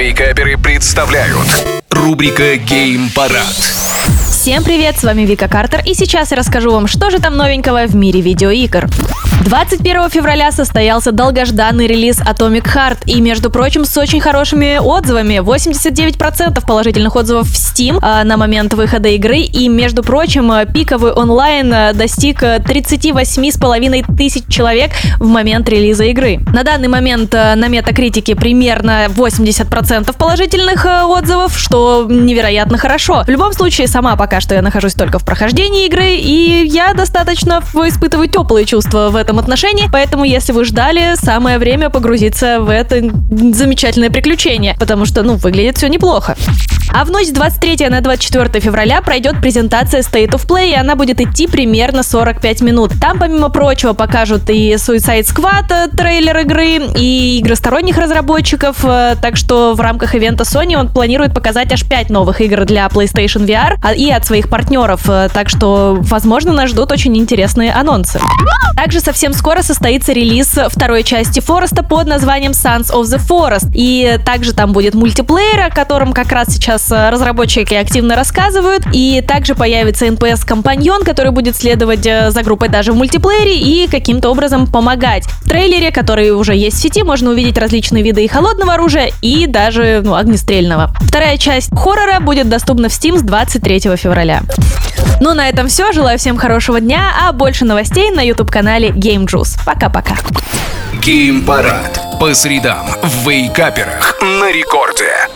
Вейкаперы представляют рубрика Гейм Парад. Всем привет, с вами Вика Картер, и сейчас я расскажу вам, что же там новенького в мире видеоигр. 21 февраля состоялся долгожданный релиз Atomic Heart, и, между прочим, с очень хорошими отзывами. 89% положительных отзывов в Steam а, на момент выхода игры, и, между прочим, пиковый онлайн а, достиг 38,5 тысяч человек в момент релиза игры. На данный момент а, на метакритике примерно 80% положительных а, отзывов, что невероятно хорошо. В любом случае, сама пока что я нахожусь только в прохождении игры, и я достаточно испытываю теплые чувства в этом отношении, поэтому если вы ждали, самое время погрузиться в это замечательное приключение, потому что, ну, выглядит все неплохо. А в ночь с 23 на 24 февраля пройдет презентация State of Play, и она будет идти примерно 45 минут. Там, помимо прочего, покажут и Suicide Squad, э, трейлер игры, и игры сторонних разработчиков, э, так что в рамках ивента Sony он планирует показать аж 5 новых игр для PlayStation VR а, и от своих партнеров, э, так что, возможно, нас ждут очень интересные анонсы. Также совсем скоро состоится релиз второй части Фореста под названием Sons of the Forest, и также там будет мультиплеер, о котором как раз сейчас разработчики активно рассказывают, и также появится NPS-компаньон, который будет следовать за группой даже в мультиплеере и каким-то образом помогать. В трейлере, который уже есть в сети, можно увидеть различные виды и холодного оружия, и даже ну, огнестрельного. Вторая часть хоррора будет доступна в Steam с 23 февраля. Ну, на этом все. Желаю всем хорошего дня, а больше новостей на YouTube-канале Game Juice. Пока-пока. Гейм Парад. По средам в Вейкаперах на рекорде.